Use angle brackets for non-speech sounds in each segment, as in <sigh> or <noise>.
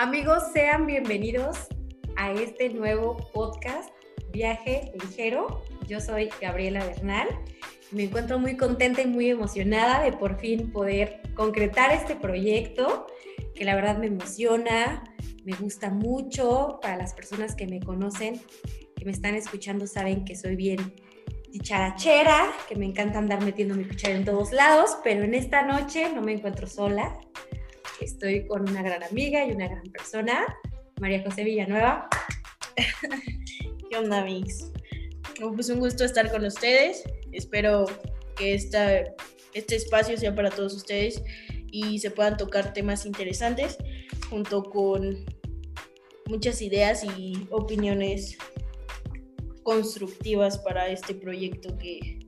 Amigos, sean bienvenidos a este nuevo podcast Viaje Ligero. Yo soy Gabriela Bernal. Me encuentro muy contenta y muy emocionada de por fin poder concretar este proyecto que la verdad me emociona, me gusta mucho. Para las personas que me conocen, que me están escuchando, saben que soy bien dicharachera, que me encanta andar metiendo mi cuchara en todos lados, pero en esta noche no me encuentro sola. Estoy con una gran amiga y una gran persona, María José Villanueva. ¿Qué onda, Mix? Pues un gusto estar con ustedes. Espero que este espacio sea para todos ustedes y se puedan tocar temas interesantes junto con muchas ideas y opiniones constructivas para este proyecto que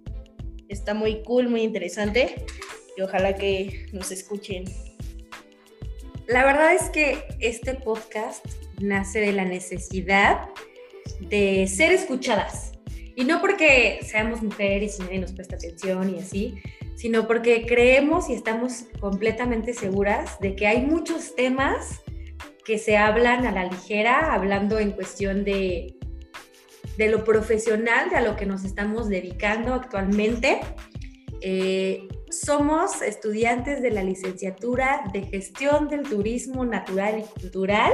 está muy cool, muy interesante y ojalá que nos escuchen la verdad es que este podcast nace de la necesidad de ser escuchadas. Y no porque seamos mujeres y nadie nos presta atención y así, sino porque creemos y estamos completamente seguras de que hay muchos temas que se hablan a la ligera, hablando en cuestión de, de lo profesional, de a lo que nos estamos dedicando actualmente. Eh, somos estudiantes de la licenciatura de Gestión del Turismo Natural y Cultural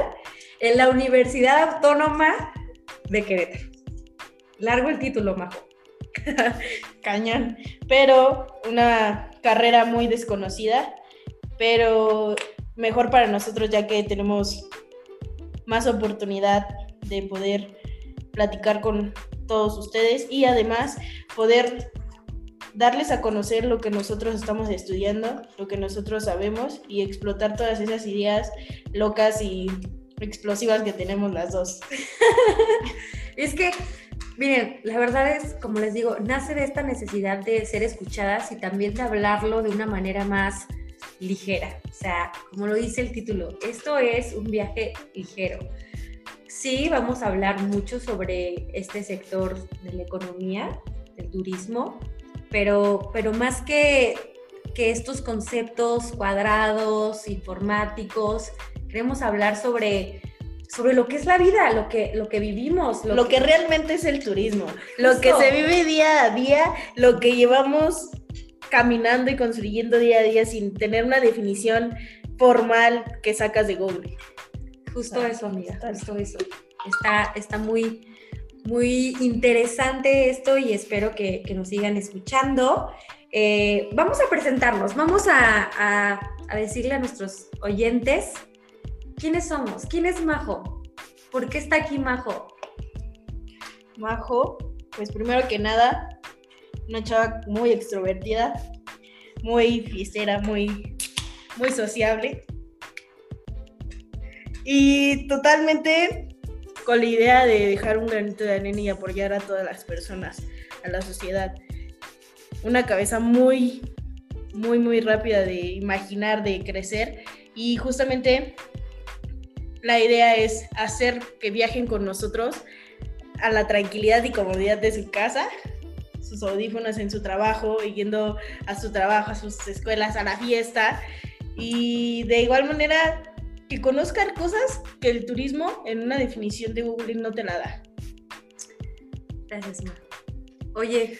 en la Universidad Autónoma de Querétaro. Largo el título, Majo. <laughs> Cañón. Pero una carrera muy desconocida, pero mejor para nosotros ya que tenemos más oportunidad de poder platicar con todos ustedes y además poder darles a conocer lo que nosotros estamos estudiando, lo que nosotros sabemos y explotar todas esas ideas locas y explosivas que tenemos las dos. <laughs> es que, miren, la verdad es, como les digo, nace de esta necesidad de ser escuchadas y también de hablarlo de una manera más ligera. O sea, como lo dice el título, esto es un viaje ligero. Sí, vamos a hablar mucho sobre este sector de la economía, del turismo, pero, pero más que, que estos conceptos cuadrados, informáticos, queremos hablar sobre, sobre lo que es la vida, lo que, lo que vivimos. Lo, que, realmente es el turismo, lo que se vive día a día, lo que llevamos caminando y construyendo día a día sin tener una definición formal que sacas de Google. Justo eso, amiga, justo eso. Está, está muy, muy interesante esto y espero que, nos sigan escuchando. Eh, vamos a presentarnos, vamos a, decirle a nuestros oyentes quiénes somos, quién es Majo, por qué está aquí Majo. Majo, pues primero que nada, una chava muy extrovertida, muy fiestera, muy, muy sociable. Y totalmente con la idea de dejar un granito de arena y apoyar a todas las personas, a la sociedad. Una cabeza muy, muy, muy rápida de imaginar, de crecer y justamente la idea es hacer que viajen con nosotros a la tranquilidad y comodidad de su casa, sus audífonos en su trabajo, yendo a su trabajo, a sus escuelas, a la fiesta. Y de igual manera que conozcan cosas que el turismo en una definición de Google no te la da. Gracias, Ma. Oye,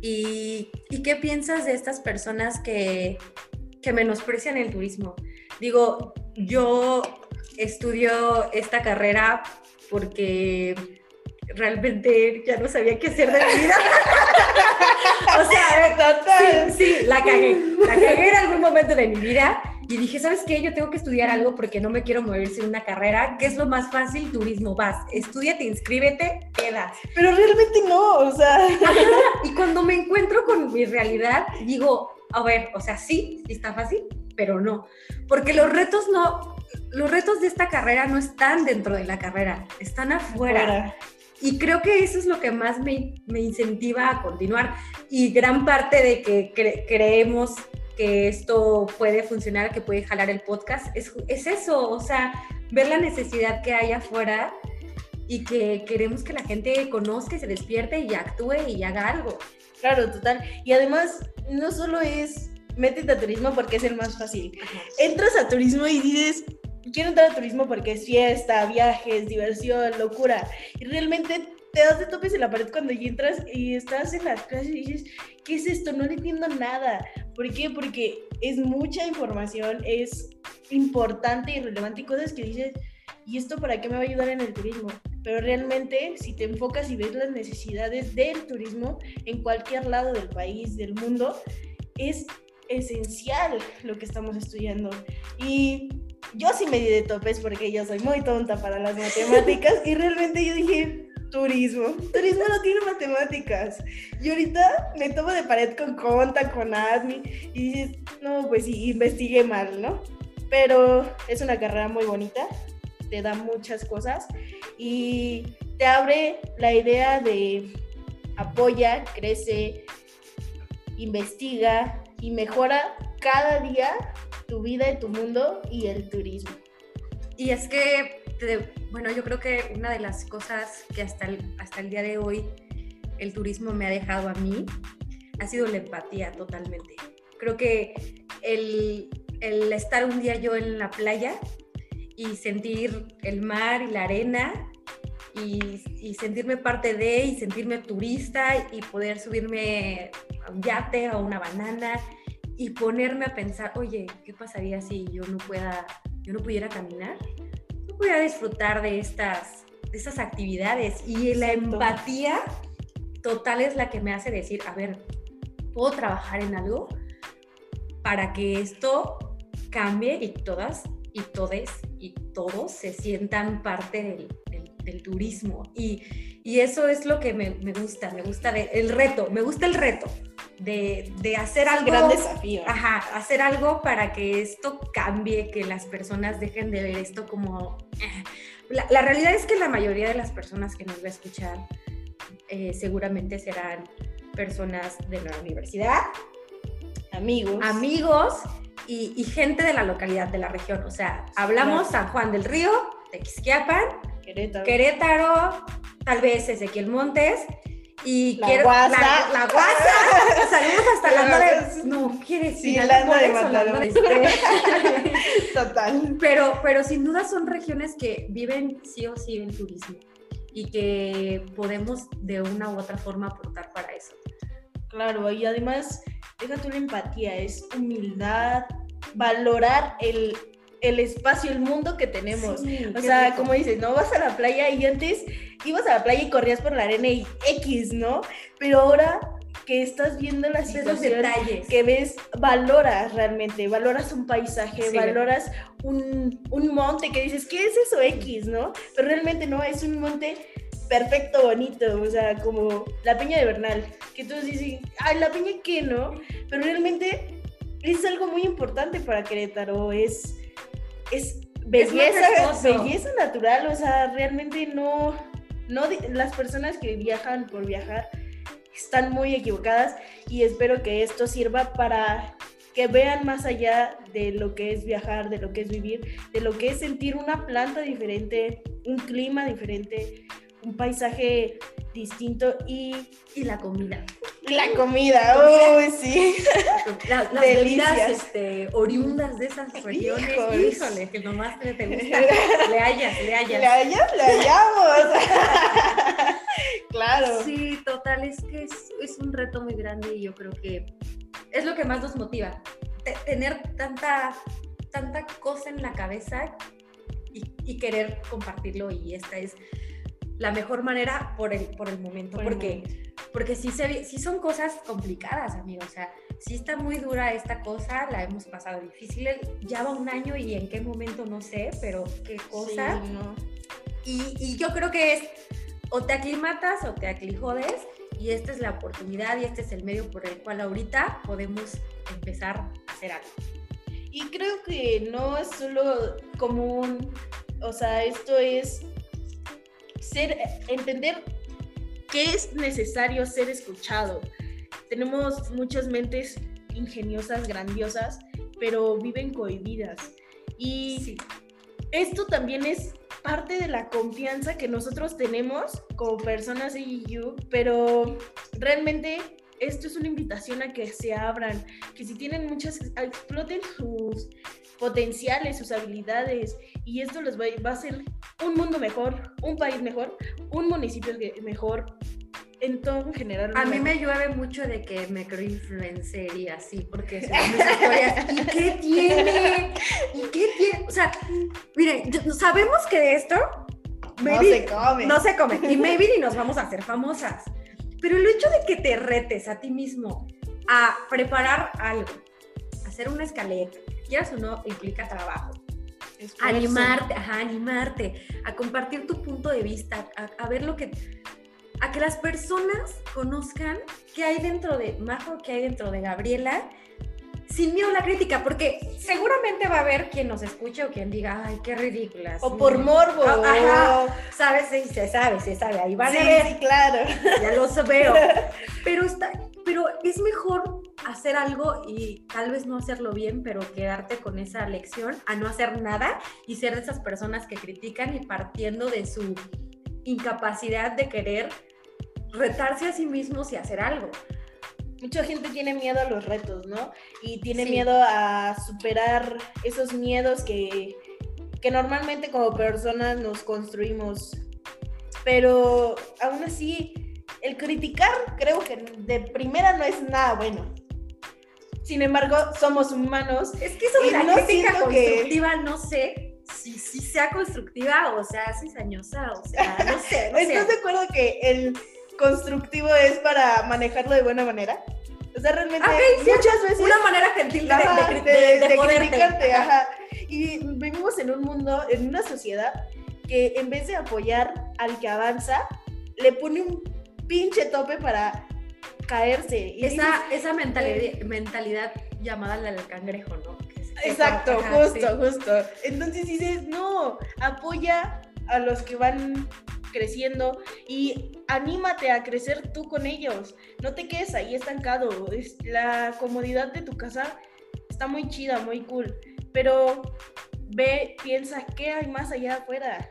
¿y, qué piensas de estas personas que, que menosprecian el turismo? Digo, yo estudio esta carrera porque realmente ya no sabía qué hacer de mi vida. <laughs> o sea, sí, sí, la cagué. La cagué en algún momento de mi vida y dije, ¿sabes qué? Yo tengo que estudiar algo porque no me quiero mover sin una carrera. ¿Qué es lo más fácil? Turismo. Vas, estudiate, inscríbete, quedas. Pero realmente no, o sea. Y cuando me encuentro con mi realidad, digo, a ver, o sea, sí, sí está fácil, pero no. Porque los retos no, los retos de esta carrera no están dentro de la carrera, están afuera. Y creo que eso es lo que más me, me incentiva a continuar. Y gran parte de que creemos que esto puede funcionar, que puede jalar el podcast, es, es eso, o sea, ver la necesidad que hay afuera y que queremos que la gente conozca y se despierte y actúe y haga algo. Claro, total. Y además, no solo es métete a turismo porque es el más fácil. Entras a turismo y dices, quiero entrar al turismo porque es fiesta, viajes, diversión, locura. Y realmente te das de topes en la pared cuando entras y estás en las clases y dices, ¿qué es esto? No le entiendo nada. ¿Por qué? Porque es mucha información, es importante y relevante y cosas que dices, ¿y esto para qué me va a ayudar en el turismo? Pero realmente, si te enfocas y ves las necesidades del turismo en cualquier lado del país, del mundo, es esencial lo que estamos estudiando. Y yo sí me di de topes porque yo soy muy tonta para las matemáticas y realmente yo dije, Turismo. Turismo no tiene matemáticas. Y ahorita me tomo de pared con Conta, con ADMI. Y dices, no, pues sí, investigué mal, ¿no? Pero es una carrera muy bonita. Te da muchas cosas. Y te abre la idea de apoya, crece, investiga y mejora cada día tu vida y tu mundo y el turismo. Y es que bueno, yo creo que una de las cosas que hasta el, hasta el día de hoy el turismo me ha dejado a mí ha sido la empatía totalmente. Creo que el, el estar un día yo en la playa y sentir el mar y la arena y, y, sentirme parte de y sentirme turista y poder subirme a un yate o una banana y ponerme a pensar, oye, ¿qué pasaría si yo no pueda, yo no pudiera caminar? Voy a disfrutar de estas, de estas actividades. Y la empatía total es la que me hace decir, a ver, puedo trabajar en algo para que esto cambie y todas y todes y todos se sientan parte del, del, turismo. Y, y, eso es lo que me, me gusta, me gusta el reto, me gusta el reto de, hacer algo. Gran desafío. Ajá, hacer algo para que esto cambie, que las personas dejen de ver esto como. Eh. La, realidad es que la mayoría de las personas que nos va a escuchar eh, seguramente serán personas de la universidad, amigos, amigos y, gente de la localidad, de la región. O sea, hablamos San Juan del Río, Texquiapan, Querétaro, Querétaro tal vez Ezequiel Montes y la quiero guasa. La, la guasa. <laughs> Salimos hasta la de. No, quiere decir. Sí, la de este. <laughs> Total. Pero, pero sin duda son regiones que viven sí o sí en turismo y que podemos de una u otra forma aportar para eso. Claro, y además, déjate una empatía, es humildad, valorar el, el espacio, el mundo que tenemos. o sea, como dices, no vas a la playa y antes ibas a la playa y corrías por la arena y X, ¿no? Pero ahora que estás viendo la situación, detalles. que ves, valoras realmente, valoras un paisaje, valoras un, un, monte que dices, ¿qué es eso X, no? Pero realmente no, es un monte perfecto, bonito, o sea, como la Peña de Bernal, que todos dicen, ay, la Peña qué, ¿no? Pero realmente es algo muy importante para Querétaro, es es belleza, belleza natural, o sea, realmente no, no, las personas que viajan por viajar están muy equivocadas y espero que esto sirva para que vean más allá de lo que es viajar, de lo que es vivir, de lo que es sentir una planta diferente, un clima diferente, un paisaje distinto y, y la comida. La comida, uy, sí. las bebidas este, oriundas de esas regiones, híjole, que nomás te, te gusta. <laughs> Le hayas, le hayas. Le hayas, le hallamos. <laughs> claro. Sí, total, es que es, es, un reto muy grande y yo creo que es lo que más nos motiva. tener tanta, tanta cosa en la cabeza y, y querer compartirlo y esta es la mejor manera por el, por el momento, porque, porque sí, se, sí son cosas complicadas, amigos, o sea, sí está muy dura esta cosa, la hemos pasado difícil, ya va un año y en qué momento no sé, pero qué cosa. y, y, yo creo que es o te aclimatas o te aclijodes y esta es la oportunidad y este es el medio por el cual ahorita podemos empezar a hacer algo. Y creo que no es solo común, o sea, esto es ser, entender que es necesario ser escuchado. Tenemos muchas mentes ingeniosas, grandiosas, pero viven cohibidas. Y esto también es parte de la confianza que nosotros tenemos como personas yo, pero realmente esto es una invitación a que se abran, que si tienen muchas, exploten sus, potenciales, sus habilidades. Y esto les va, va a hacer un mundo mejor, un país mejor, un municipio mejor, en todo en general. A mí me llueve mucho de que me creo influencer y así, porque son mis historias. ¿Y qué tiene? ¿Y qué tiene? O sea, miren, sabemos que de esto No maybe se come. no se come. Y maybe ni nos vamos a hacer famosas. Pero el hecho de que te retes a ti mismo a preparar algo, hacer una escaleta, quieras o no, implica trabajo. Esfuerzo. animarte, ajá, animarte, a compartir tu punto de vista, a, a ver lo que, a que las personas conozcan qué hay dentro de Majo, qué hay dentro de Gabriela, sin miedo a la crítica, porque seguramente va a haber quien nos escuche o quien diga, ay, qué ridículas. O por morbo. Ah, Ajá, sabes, sí, se sabe, se sabe, ahí van Sí, a ver, sí, claro. ya lo veo. <laughs> Pero, está, pero es mejor hacer algo y tal vez no hacerlo bien, pero quedarte con esa lección a no hacer nada y ser de esas personas que critican y partiendo de su incapacidad de querer retarse a sí mismos y hacer algo. Mucha gente tiene miedo a los retos, ¿no? Y tiene Sí. miedo a superar esos miedos que, que normalmente como personas nos construimos. Pero aún así, el criticar creo que de primera no es nada bueno. Sin embargo, somos humanos. Es que eso de la no crítica siento que- constructiva no sé si, si sea constructiva o sea cizañosa, o sea, no sé, no sé. ¿Estás de acuerdo que el constructivo es para manejarlo de buena manera? O sea, realmente Ok, cierto. muchas veces... Una manera gentil de, Ajá, de, de, de- criticarte, ajá. Y vivimos en un mundo, en una sociedad que en vez de apoyar al que avanza, le pone un pinche tope para caerse. Y Esa, esa mentalidad, mentalidad llamada la del cangrejo, ¿no? Que se- que Exacto, justo, sí. justo. Entonces dices, no, apoya a los que van creciendo y anímate a crecer tú con ellos. No te quedes ahí estancado. Es, la comodidad de tu casa está muy chida, muy cool, pero ve, piensa qué hay más allá afuera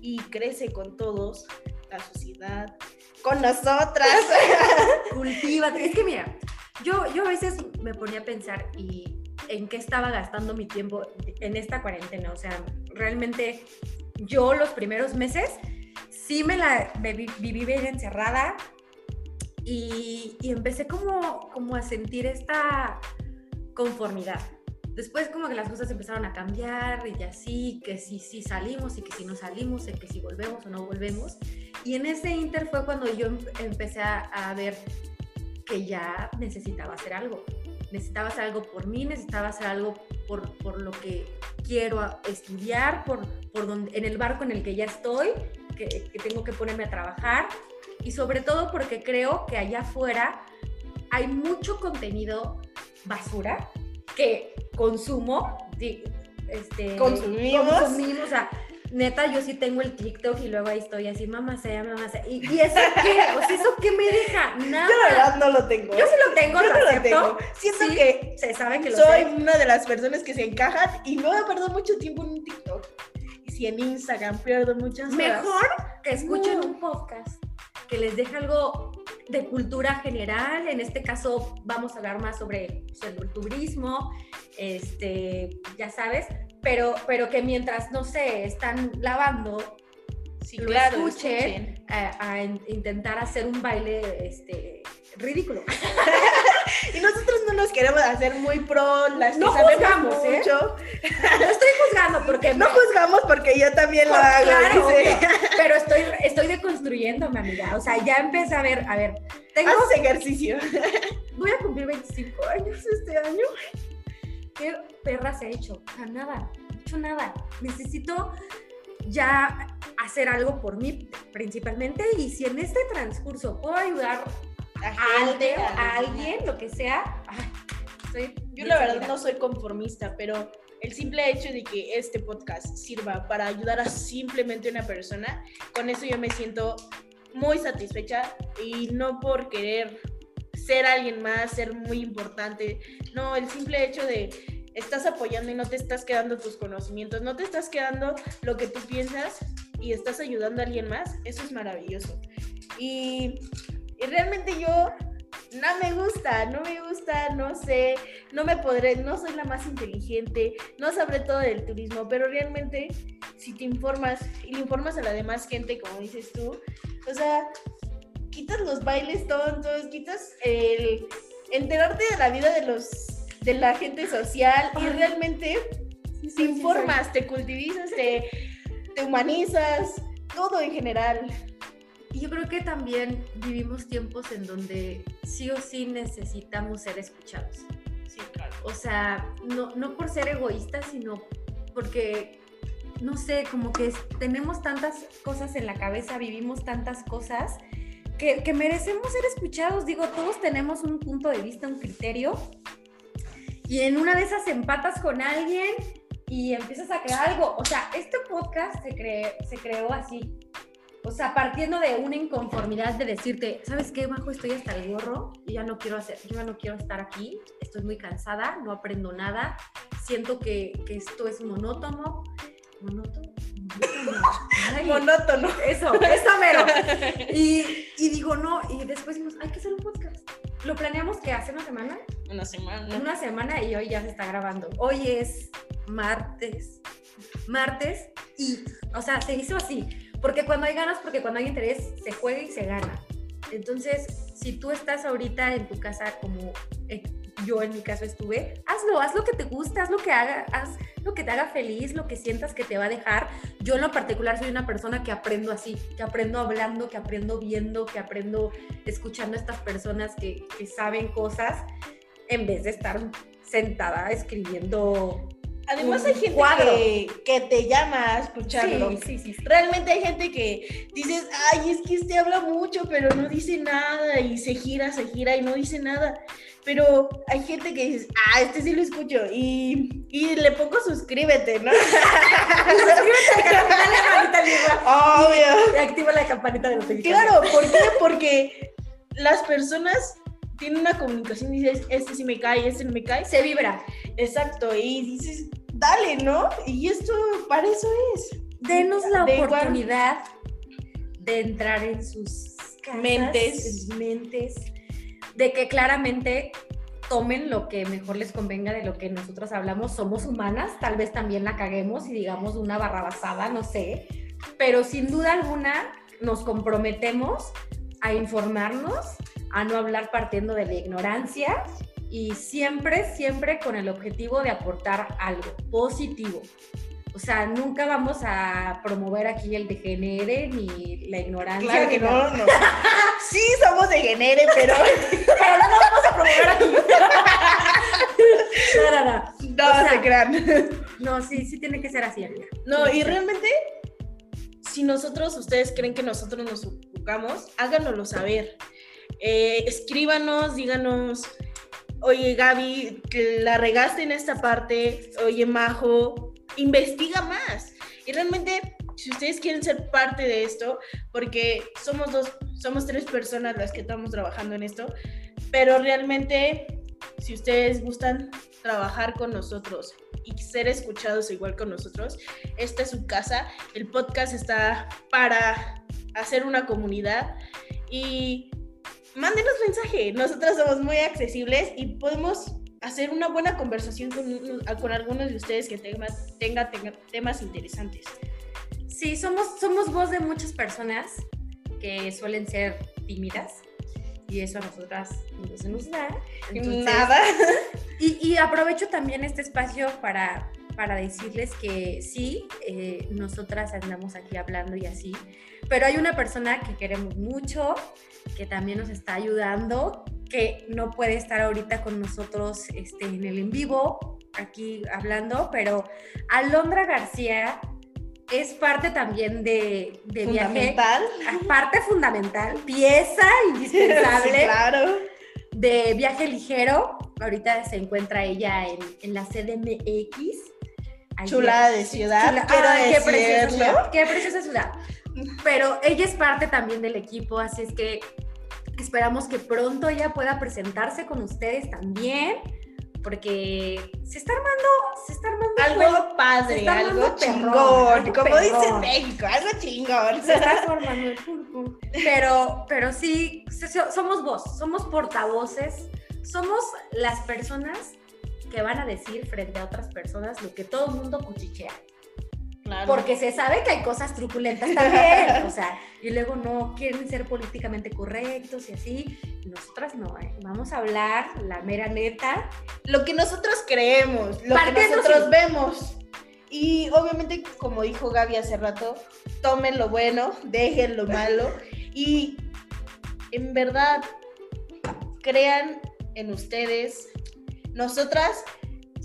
y crece con todos, la sociedad, con nosotras. <laughs> Es que mira, yo, yo a veces me ponía a pensar y en qué estaba gastando mi tiempo en esta cuarentena. O sea, realmente yo los primeros meses sí me la me vi- viví bien encerrada y, y empecé como, como a sentir esta conformidad. Después como que las cosas empezaron a cambiar y así, que si sí salimos y que si no salimos, y que si volvemos o no volvemos. Y en ese inter fue cuando yo em- empecé a, a ver que ya necesitaba hacer algo. Necesitaba hacer algo por mí, necesitaba hacer algo por, por lo que quiero estudiar, por, por donde, en el barco en el que ya estoy, que, que tengo que ponerme a trabajar. Y sobre todo porque creo que allá afuera hay mucho contenido basura que consumo, este, Consumimos. consumimos, o sea, neta, yo sí tengo el TikTok y luego ahí estoy así, mamá sea, mamá sea, y, y eso qué, o sea, eso qué me deja, nada. Yo la verdad no lo tengo. Yo sí lo tengo, Yo lo no lo tengo. Siento Sí, que se sabe que lo soy sé. una de las personas que se encajan y no he perdido mucho tiempo en un TikTok. Y si en Instagram pierdo muchas horas. Mejor que escuchen No. un podcast que les deje algo de cultura general. En este caso vamos a hablar más sobre, sobre el turismo, este, ya sabes, pero, pero que mientras, no sé, están lavando, Sí, lo claro, escuchen, escuchen. A, a in- intentar hacer un baile este, ridículo. <laughs> Y nosotros no nos queremos hacer muy pro, las que No sabemos juzgamos, ¿eh? mucho. No estoy juzgando porque No juzgamos porque yo también lo hago. claro, obvio. <laughs> pero estoy, estoy deconstruyéndome, amiga. O sea, ya empecé a ver, a ver, tengo, Haces ejercicio. <laughs> voy a cumplir 25 años este año. ¿Qué perra se ha hecho? O sea, nada, no he hecho nada. Necesito ya hacer algo por mí principalmente y si en este transcurso puedo ayudar a alguien, a alguien, lo que sea, ay, estoy Yo la verdad no soy conformista, pero el simple hecho de que este podcast sirva para ayudar a simplemente una persona, con eso yo me siento muy satisfecha y no por querer ser alguien más, ser muy importante, no, el simple hecho de estás apoyando y no te estás quedando tus conocimientos, no te estás quedando lo que tú piensas y estás ayudando a alguien más, eso es maravilloso. Y, y realmente yo, no, me gusta, no me gusta, no sé, no me podré, no soy la más inteligente, no sabré todo del turismo, pero realmente si te informas y le informas a la demás gente, como dices tú, o sea, quitas los bailes tontos, quitas el enterarte de la vida de los de la gente social y realmente te informas, te cultivizas, te, te humanizas, todo en general. Y yo creo que también vivimos tiempos en donde sí o sí necesitamos ser escuchados. Sí, claro. O sea, no, no por ser egoístas, sino porque, no sé, como que tenemos tantas cosas en la cabeza, vivimos tantas cosas, que, merecemos ser escuchados. Digo, todos tenemos un punto de vista, un criterio, y en una de esas empatas con alguien y empiezas a crear algo. O sea, este podcast se, cre se creó así. O sea, partiendo de una inconformidad de decirte, ¿sabes qué, Majo? Estoy hasta el gorro, y ya no quiero hacer, yo ya no quiero estar aquí, estoy muy cansada, no aprendo nada, siento que, que esto es monótono. ¿Monótono? Ay, monótono. Eso, eso mero. <laughs> Y, y digo, no, y después dijimos, hay que hacer un podcast. Lo planeamos que hace una semana. Una semana. Una semana y hoy ya se está grabando. Hoy es martes. Martes y, o sea, se hizo así porque cuando hay ganas, porque cuando hay interés, se juega y se gana. Entonces, si tú estás ahorita en tu casa como eh, yo en mi caso estuve, hazlo, haz lo que te gusta, haz lo que haga, haz lo que te haga feliz, lo que sientas que te va a dejar. Yo en lo particular soy una persona que aprendo así, que aprendo hablando, que aprendo viendo, que aprendo escuchando a estas personas que, que saben cosas en vez de estar sentada escribiendo Además hay gente que, que, te llama a escucharlo. Sí, sí, sí, Realmente hay gente que dices, ay, es que este habla mucho, pero no dice nada y se gira, se gira y no dice nada. Pero hay gente que dices, ah, este sí lo escucho y, y le pongo suscríbete, ¿no? <laughs> suscríbete, dale campanita Obvio. Y, activa la campanita de notificación. Claro, ¿por qué? Porque las personas tienen una comunicación y dices, este sí me cae, este no me cae. Se vibra. Exacto, y dices, dale, ¿no? Y esto para eso es. Denos la oportunidad de entrar en sus mentes. En sus mentes, de que claramente tomen lo que mejor les convenga de lo que nosotros hablamos. Somos humanas, tal vez también la caguemos y digamos una barrabasada, no sé, pero sin duda alguna nos comprometemos a informarnos, a no hablar partiendo de la ignorancia y siempre, siempre con el objetivo de aportar algo positivo. O sea, nunca vamos a promover aquí el degenere ni la ignorancia. Claro que no, no. <laughs> Sí, somos degenere, pero... <laughs> pero no vamos a promover aquí. <laughs> no, no, no. No, o sea, se crean. No, sí, sí tiene que ser así, amiga. No, y realmente, si nosotros, ustedes creen que nosotros nos ocupamos, háganoslo saber. Eh, escríbanos, díganos oye Gaby, la regaste en esta parte, oye Majo, investiga más. Y realmente, si ustedes quieren ser parte de esto, porque somos dos, somos tres personas las que estamos trabajando en esto, pero realmente, si ustedes gustan trabajar con nosotros y ser escuchados igual con nosotros, esta es su casa. El podcast está para hacer una comunidad y mándenos mensaje. Nosotras somos muy accesibles y podemos hacer una buena conversación con, con algunos de ustedes que tengan tenga, temas interesantes. Sí, somos, somos voz de muchas personas que suelen ser tímidas y eso a nosotras no se nos da. Nada. Y, y, aprovecho también este espacio para, para decirles que sí, eh, nosotras andamos aquí hablando y así, pero hay una persona que queremos mucho, que también nos está ayudando, que no puede estar ahorita con nosotros este, en el en vivo, aquí hablando, pero Alondra García es parte también de, de fundamental. viaje. Parte fundamental, pieza indispensable. <laughs> claro. De viaje ligero. Ahorita se encuentra ella en, en la CDMX. Chulada de ciudad, quiero qué preciosa ciudad, qué preciosa ciudad. Pero ella es parte también del equipo, así es que esperamos que pronto ella pueda presentarse con ustedes también, porque se está armando, se está armando algo padre, está algo chingón, perrón, algo como dice. México, algo chingón. se está formando el pulpo. Pero, pero sí, so- so- somos voz, somos portavoces, somos las personas que van a decir frente a otras personas lo que todo el mundo cuchichea. Claro. Porque se sabe que hay cosas truculentas también, o sea, y luego no quieren ser políticamente correctos y así. Nosotras no, ¿eh? vamos a hablar la mera neta. lo que nosotros creemos, lo Partiendo que nosotros vemos. Y obviamente, como dijo Gaby hace rato, tomen lo bueno, dejen lo malo y en verdad crean en ustedes. Nosotras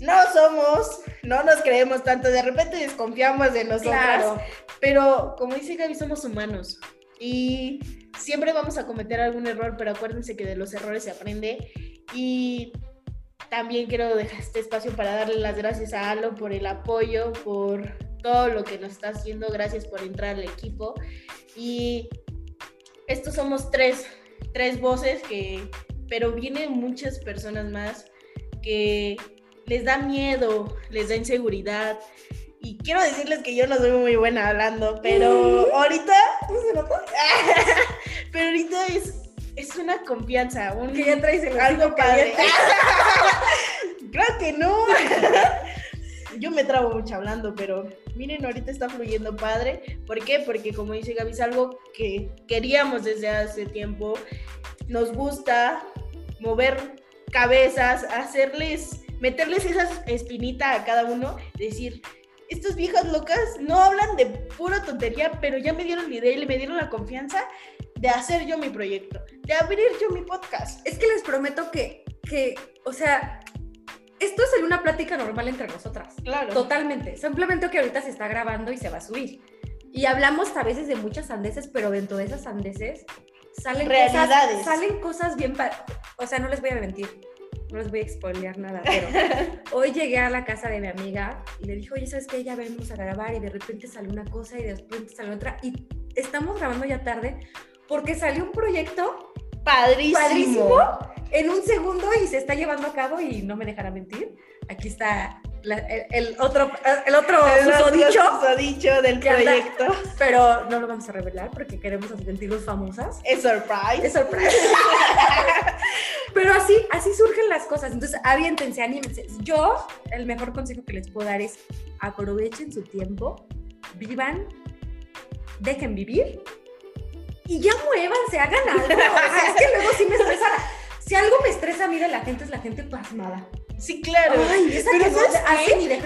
no somos, no nos creemos tanto, de repente desconfiamos de nosotras, pero como dice Gaby, somos humanos y siempre vamos a cometer algún error, pero acuérdense que de los errores se aprende y también quiero dejar este espacio para darle las gracias a Alo por el apoyo, por todo lo que nos está haciendo, gracias por entrar al equipo y estos somos tres, tres voces que, pero vienen muchas personas más que les da miedo, les da inseguridad. Y quiero decirles que yo no soy muy buena hablando, pero ahorita. <laughs> pero ahorita es, es una confianza, un, Que ya traes el algo padre. claro <laughs> que no. <laughs> Yo me trabo mucho hablando, pero miren, ahorita está fluyendo padre. ¿Por qué? Porque como dice Gaby, es algo que queríamos desde hace tiempo. Nos gusta mover cabezas, hacerles, meterles esa espinita a cada uno, decir, estas viejas locas no hablan de pura tontería, pero ya me dieron la idea y me dieron la confianza de hacer yo mi proyecto, de abrir yo mi podcast. Es que les prometo que, que, o sea, esto es una plática normal entre nosotras. Claro. Totalmente. Simplemente que ahorita se está grabando y se va a subir. Y hablamos a veces de muchas sandeces, pero dentro de esas sandeces salen Realidades. cosas, salen cosas bien, o sea, no les voy a mentir, no les voy a spoilear nada, pero <laughs> hoy llegué a la casa de mi amiga y le dije, oye, ¿sabes qué? Ya venimos a grabar y de repente salió una cosa y de repente salió otra y estamos grabando ya tarde porque salió un proyecto Padrísimo. padrísimo en un segundo y se está llevando a cabo y no me dejará mentir. Aquí está la- el, el otro, el otro El susodicho, susodicho del que anda- proyecto. pero no lo vamos a revelar porque queremos sentirnos famosas. Es surprise. Es sorpresa. <laughs> Pero así, así surgen las cosas. Entonces, aviéntense, anímense. Yo, el mejor consejo que les puedo dar es aprovechen su tiempo, vivan, dejen vivir y ya muévanse, hagan algo. O sea, es que luego sí me estresa. Si algo me estresa a mí de la gente es la gente pasmada. Sí, claro. Ay, esa Pero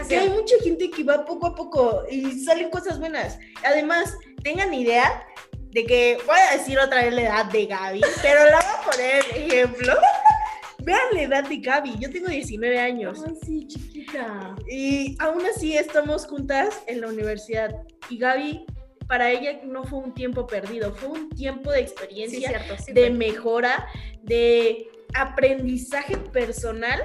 que Que hay mucha gente que va poco a poco y salen cosas buenas. Además, tengan idea de que voy a decir otra vez la edad de Gaby, pero la voy a poner ejemplo. <laughs> Vean la edad de Gaby, yo tengo 19 años Ay, sí, chiquita. y aún así estamos juntas en la universidad. Y Gaby, para ella no fue un tiempo perdido, fue un tiempo de Sí, experiencia, cierto. sí, de mejora, de aprendizaje personal.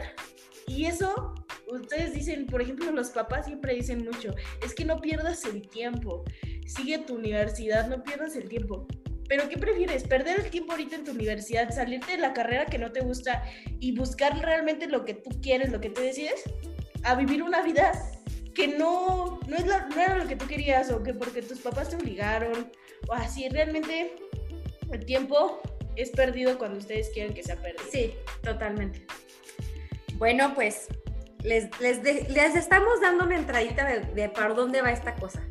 Y eso, ustedes dicen, por ejemplo, los papás siempre dicen mucho, es que no pierdas el tiempo, sigue tu universidad, no pierdas el tiempo. Pero ¿qué prefieres? ¿Perder el tiempo ahorita en tu universidad, salirte de la carrera que no te gusta y buscar realmente lo que tú quieres, lo que tú decides? A vivir una vida que no, no, es la- no era lo que tú querías o que porque tus papás te obligaron o así. Realmente el tiempo es perdido cuando ustedes quieren que sea perdido. Sí, totalmente. Bueno, pues les, les, de- les estamos dando una entradita de, de para dónde va esta cosa.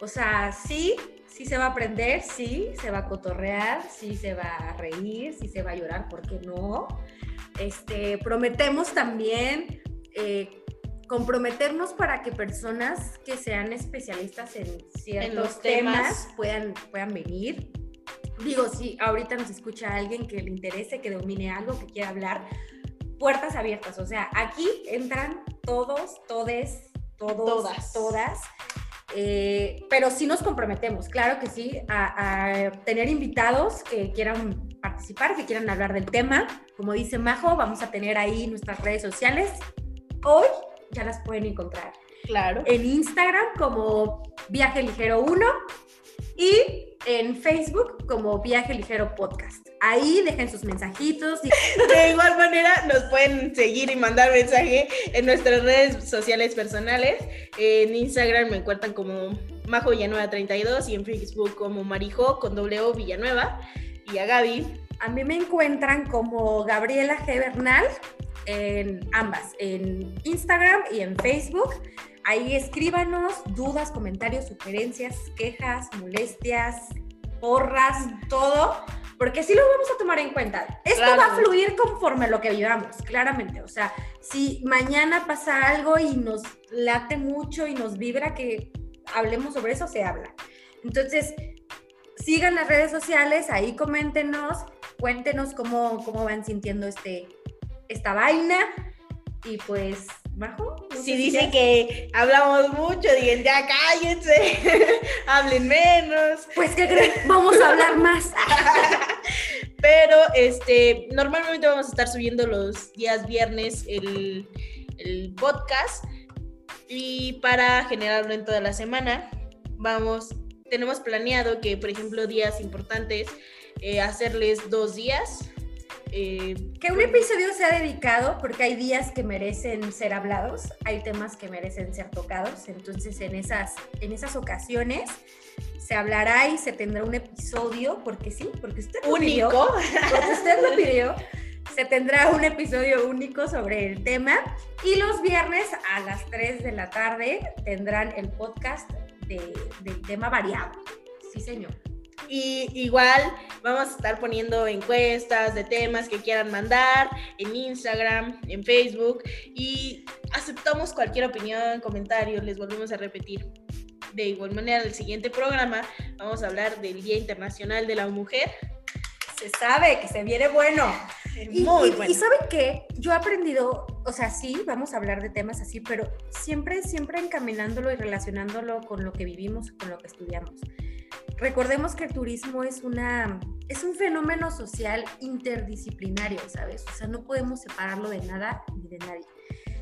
O sea, sí, sí se va a aprender, sí, se va a cotorrear, sí se va a reír, sí se va a llorar, ¿por qué no? Este, prometemos también eh, comprometernos para que personas que sean especialistas en ciertos los temas, temas. puedan, puedan venir. Digo, si ahorita nos escucha alguien que le interese, que domine algo, que quiera hablar, puertas abiertas. O sea, aquí entran todos, todes, todos, Todas. todas. Eh, pero sí nos comprometemos, claro que sí, a, a tener invitados que quieran participar, que quieran hablar del tema. Como dice Majo, vamos a tener ahí nuestras redes sociales. Hoy ya las pueden encontrar Claro. en Instagram como Viaje Ligero 1 y en Facebook como Viaje Ligero Podcast. Ahí dejen sus mensajitos. Y... <laughs> De igual manera, nos pueden seguir y mandar mensaje en nuestras redes sociales personales. En Instagram me encuentran como Majo Villanueva 32 y en Facebook como Marijo con W Villanueva. Y a Gaby. A mí me encuentran como Gabriela G. Bernal en ambas, en Instagram y en Facebook. Ahí escríbanos dudas, comentarios, sugerencias, quejas, molestias, porras, todo, porque sí lo vamos a tomar en cuenta. Esto va a fluir conforme lo que vivamos, claramente. O sea, si mañana pasa algo y nos late mucho y nos vibra que hablemos sobre eso, se habla. Entonces, sigan las redes sociales, ahí coméntenos, cuéntenos cómo, cómo van sintiendo este, esta vaina y pues ¿Bajo? si dice que hablamos mucho, digan ya cállense, <laughs> hablen menos. Pues que creen, vamos a hablar más. <laughs> Pero este, normalmente vamos a estar subiendo los días viernes el, el podcast y para generarlo en toda la semana, vamos, tenemos planeado que, por ejemplo, días importantes, eh, hacerles dos días eh, que un episodio sea dedicado, porque hay días que merecen ser hablados, hay temas que merecen ser tocados, entonces en esas, en esas ocasiones se hablará y se tendrá un episodio, porque sí, porque usted lo único, porque usted lo pidió, se tendrá un episodio único sobre el tema. Y los viernes a las 3 de la tarde tendrán el podcast de, del tema variado. Sí, señor. Y igual vamos a estar poniendo encuestas de temas que quieran mandar en Instagram, en Facebook y aceptamos cualquier opinión, comentario, les volvemos a repetir. De igual manera, el siguiente programa vamos a hablar del Día Internacional de la Mujer. Se sabe que se viene bueno. Muy bueno. Y saben qué, yo he aprendido, o sea, sí, vamos a hablar de temas así, pero siempre, siempre encaminándolo y relacionándolo con lo que vivimos, con lo que estudiamos recordemos que el turismo es una es un fenómeno social interdisciplinario, ¿sabes? O sea, no podemos separarlo de nada ni de nadie.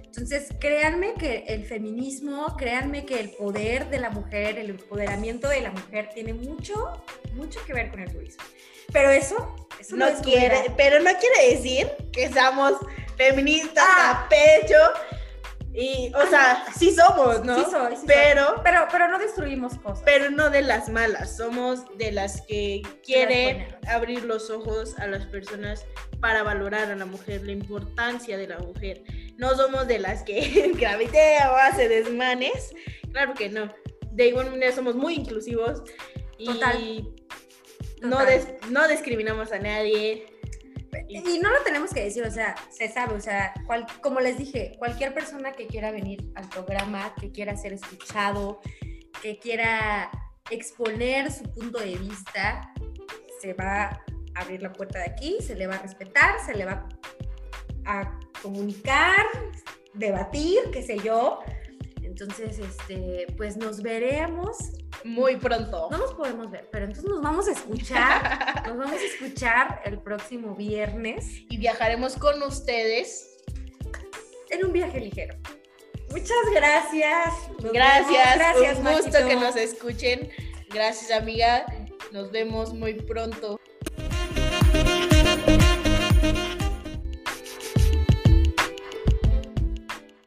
Entonces, créanme que el feminismo, créanme que el poder de la mujer, el empoderamiento de la mujer tiene mucho, mucho que ver con el turismo. Pero eso, eso no, quiere, pero no quiere decir que seamos feministas ah. a pecho y, o sea, sí somos, ¿no? Sí soy, pero, pero, pero no destruimos cosas. Pero no de las malas, somos de las que quieren abrir los ojos a las personas para valorar a la mujer, la importancia de la mujer. No somos de las que <laughs> gravitea o hace desmanes, claro que no. De igual manera somos muy inclusivos y No, no discriminamos a nadie, y no lo tenemos que decir, o sea, se sabe, o sea, como les dije, cualquier persona que quiera venir al programa, que quiera ser escuchado, que quiera exponer su punto de vista, se va a abrir la puerta de aquí, se le va a respetar, se le va a comunicar, debatir, qué sé yo. Entonces, este, pues nos veremos muy pronto. No nos podemos ver, pero entonces nos vamos a escuchar. <laughs> nos vamos a escuchar el próximo viernes. Y viajaremos con ustedes en un viaje ligero. Muchas gracias. gracias. Gracias. Un gusto que nos escuchen. Gracias, amiga. Nos vemos muy pronto.